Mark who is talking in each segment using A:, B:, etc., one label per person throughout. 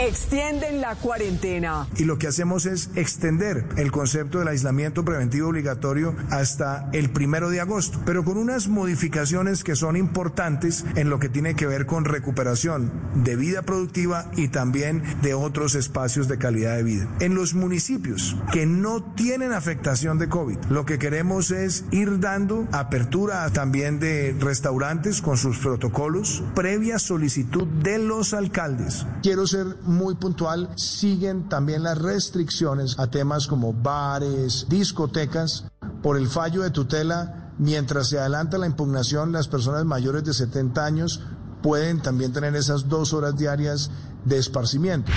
A: Extienden la cuarentena.
B: Y lo que hacemos es extender el concepto del aislamiento preventivo obligatorio hasta el primero de agosto, pero con unas modificaciones que son importantes en lo que tiene que ver con recuperación de vida productiva y también de otros espacios de calidad de vida. En los municipios que no tienen afectación de COVID, lo que queremos es ir dando apertura también de restaurantes con sus protocolos previa solicitud de los alcaldes. Quiero ser muy puntual, siguen también las restricciones a temas como bares, discotecas, por el fallo de tutela, mientras se adelanta la impugnación, las personas mayores de 70 años pueden también tener esas dos horas diarias de esparcimiento.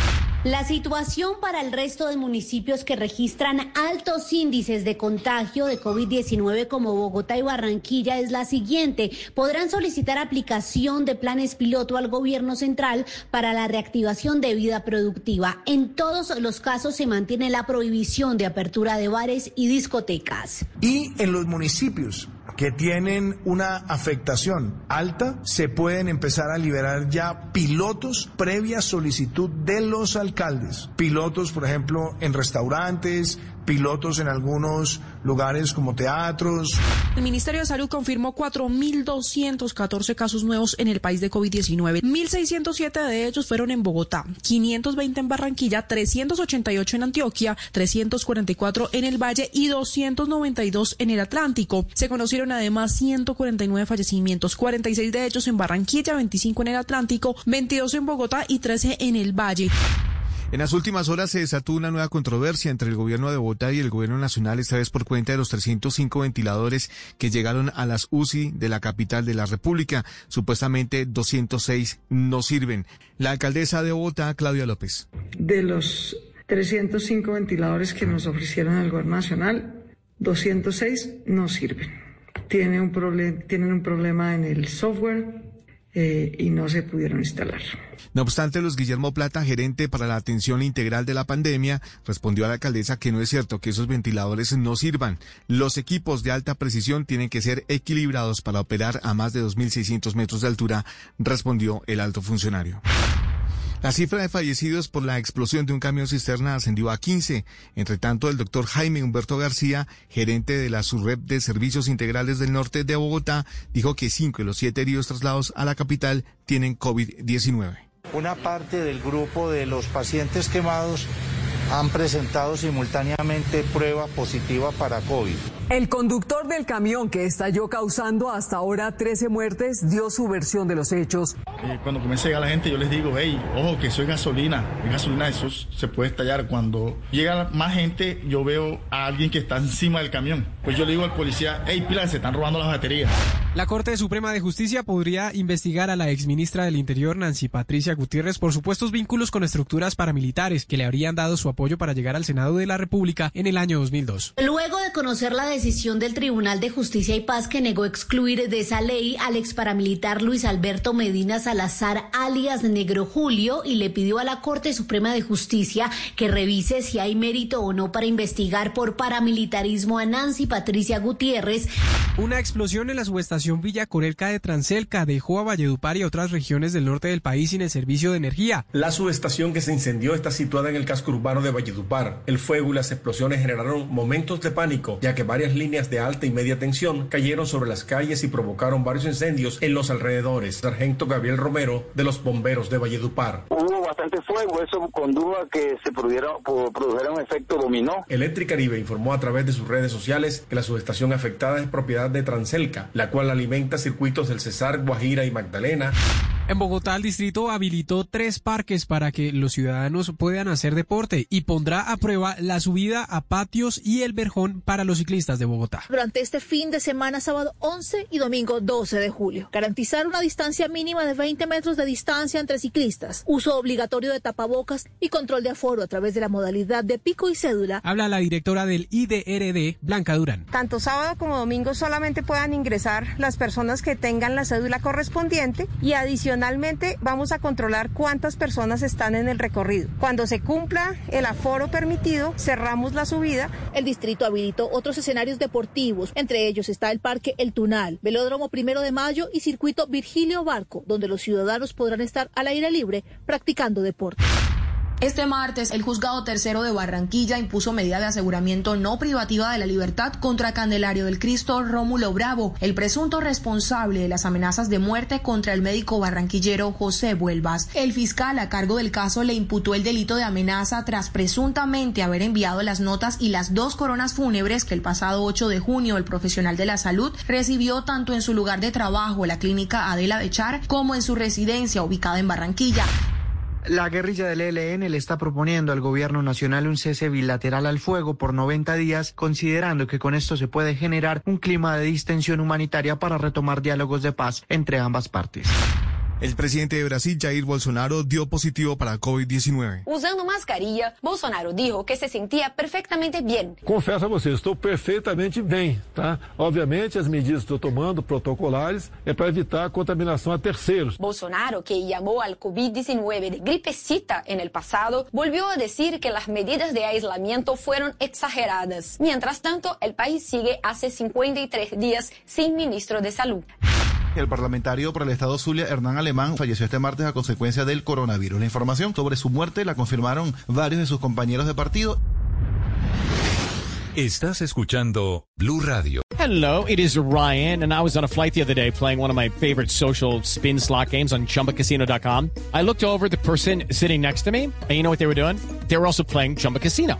C: La situación para el resto de municipios que registran altos índices de contagio de COVID-19 como Bogotá y Barranquilla es la siguiente. Podrán solicitar aplicación de planes piloto al gobierno central para la reactivación de vida productiva. En todos los casos se mantiene la prohibición de apertura de bares y discotecas.
B: Y en los municipios que tienen una afectación alta, se pueden empezar a liberar ya pilotos previa solicitud de los alcaldes. Pilotos, por ejemplo, en restaurantes, pilotos en algunos lugares como teatros.
D: El Ministerio de Salud confirmó 4.214 casos nuevos en el país de COVID-19. 1.607 de ellos fueron en Bogotá, 520 en Barranquilla, 388 en Antioquia, 344 en el Valle y 292 en el Atlántico. Se conocieron además 149 fallecimientos, 46 de ellos en Barranquilla, 25 en el Atlántico, 22 en Bogotá y 13 en el Valle.
E: En las últimas horas se desató una nueva controversia entre el gobierno de Bogotá y el gobierno nacional, esta vez por cuenta de los 305 ventiladores que llegaron a las UCI de la capital de la República. Supuestamente 206 no sirven. La alcaldesa de Bogotá, Claudia López.
F: De los 305 ventiladores que nos ofrecieron el gobierno nacional, 206 no sirven. Un tienen un problema en el software, eh, y no se pudieron instalar.
E: No obstante, Luis Guillermo Plata, gerente para la atención integral de la pandemia, respondió a la alcaldesa que no es cierto que esos ventiladores no sirvan. Los equipos de alta precisión tienen que ser equilibrados para operar a más de 2.600 metros de altura, respondió el alto funcionario. La cifra de fallecidos por la explosión de un camión cisterna ascendió a 15. Entre tanto, el doctor Jaime Humberto García, gerente de la Surrep de Servicios Integrales del Norte de Bogotá, dijo que cinco de los siete heridos trasladados a la capital tienen COVID-19.
G: Una parte del grupo de los pacientes quemados han presentado simultáneamente prueba positiva para COVID.
A: El conductor del camión que estalló causando hasta ahora 13 muertes dio su versión de los hechos.
H: Eh, cuando comienza a llegar la gente yo les digo, hey, ojo que soy gasolina, es gasolina, eso se puede estallar. Cuando llega más gente yo veo a alguien que está encima del camión. Pues yo le digo al policía, hey, pila, se están robando las baterías.
I: La Corte Suprema de Justicia podría investigar a la exministra del Interior, Nancy Patricia Gutiérrez, por supuestos vínculos con estructuras paramilitares que le habrían dado su apoyo para llegar al Senado de la República en el año 2002.
C: Luego de conocer la decisión del Tribunal de Justicia y Paz que negó excluir de esa ley al ex paramilitar Luis Alberto Medina Salazar, alias Negro Julio, y le pidió a la Corte Suprema de Justicia que revise si hay mérito o no para investigar por paramilitarismo a Nancy Patricia Gutiérrez.
I: Una explosión en la subestación Villa Corelca de Transelca dejó a Valledupar y otras regiones del norte del país sin el servicio de energía.
J: La subestación que se incendió está situada en el casco urbano de Valledupar. El fuego y las explosiones generaron momentos de pánico, ya que varias líneas de alta y media tensión cayeron sobre las calles y provocaron varios incendios en los alrededores. Sargento Gabriel Romero, de los bomberos de Valledupar.
K: Bastante fuego, eso condujo a que se produjera, produjera un efecto dominó.
J: Electricaribe informó a través de sus redes sociales que la subestación afectada es propiedad de Transelca, la cual alimenta circuitos del Cesar, Guajira y Magdalena.
I: En Bogotá, el distrito habilitó tres parques para que los ciudadanos puedan hacer deporte y pondrá a prueba la subida a patios y el verjón para los ciclistas de Bogotá.
L: Durante este fin de semana, sábado 11 y domingo 12 de julio, garantizar una distancia mínima de 20 metros de distancia entre ciclistas, uso obligatorio de tapabocas y control de aforo a través de la modalidad de pico y cédula.
I: Habla la directora del IDRD, Blanca Durán.
M: Tanto sábado como domingo solamente puedan ingresar las personas que tengan la cédula correspondiente y adicionalmente vamos a controlar cuántas personas están en el recorrido. Cuando se cumpla el aforo permitido, cerramos la subida.
L: El distrito habilitó otros escenarios deportivos, entre ellos está el Parque El Tunal, Velódromo Primero de Mayo y Circuito Virgilio Barco, donde los ciudadanos podrán estar al aire libre practicando deporte.
N: Este martes, el juzgado tercero de Barranquilla impuso medida de aseguramiento no privativa de la libertad contra Candelario del Cristo Rómulo Bravo, el presunto responsable de las amenazas de muerte contra el médico barranquillero José Vuelvas. El fiscal a cargo del caso le imputó el delito de amenaza tras presuntamente haber enviado las notas y las dos coronas fúnebres que el pasado 8 de junio el profesional de la salud recibió tanto en su lugar de trabajo, la clínica Adela Bechar, como en su residencia ubicada en Barranquilla.
O: La guerrilla del ELN le está proponiendo al gobierno nacional un cese bilateral al fuego por 90 días, considerando que con esto se puede generar un clima de distensión humanitaria para retomar diálogos de paz entre ambas partes.
E: El presidente de Brasil, Jair Bolsonaro, dio positivo para COVID-19.
P: Usando mascarilla, Bolsonaro dijo que se sentía perfectamente bien.
Q: Confesso a vocês, estou perfeitamente bem, tá? Obviamente, as medidas que estou tomando, protocolares, é para evitar a contaminação a terceiros.
P: Bolsonaro, que llamó al COVID-19 de gripecita en el pasado, volvió a decir que las medidas de aislamiento fueron exageradas. Mientras tanto, el país sigue hace 53 días sin ministro de salud.
R: El parlamentario por el Estado Zulia, Hernán Alemán, falleció este martes a consecuencia del coronavirus. La información sobre su muerte la confirmaron varios de sus compañeros de partido.
S: Estás escuchando Blue Radio.
T: Hello, it is Ryan, and I was on a flight the other day playing one of my favorite social spin slot games on chumbacasino.com. I looked over the person sitting next to me, and you know what they were doing? They were also playing Chumba Casino.